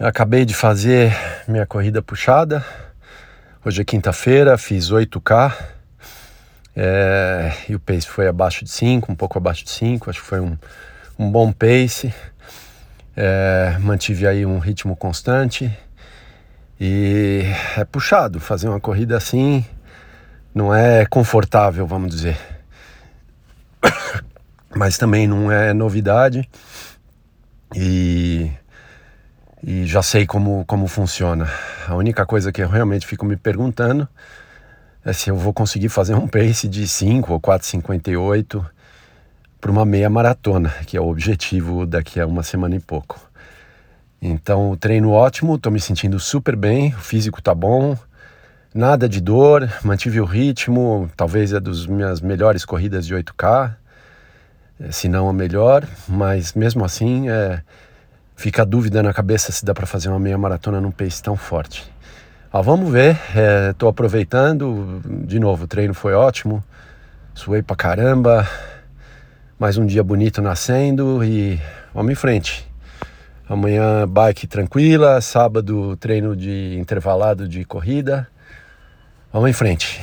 Eu acabei de fazer minha corrida puxada. Hoje é quinta-feira, fiz 8K. É, e o pace foi abaixo de 5, um pouco abaixo de 5. Acho que foi um, um bom pace. É, mantive aí um ritmo constante. E é puxado fazer uma corrida assim. Não é confortável, vamos dizer. Mas também não é novidade. E e já sei como, como funciona. A única coisa que eu realmente fico me perguntando é se eu vou conseguir fazer um pace de 5 ou 4,58 para uma meia maratona, que é o objetivo daqui a uma semana e pouco. Então, treino ótimo, estou me sentindo super bem, o físico tá bom, nada de dor, mantive o ritmo, talvez é das minhas melhores corridas de 8K, se não a melhor, mas mesmo assim é fica a dúvida na cabeça se dá para fazer uma meia maratona num pace tão forte. Ah, vamos ver, estou é, aproveitando, de novo, o treino foi ótimo, suei pra caramba, mais um dia bonito nascendo e vamos em frente. Amanhã bike tranquila, sábado treino de intervalado de corrida. Vamos em frente.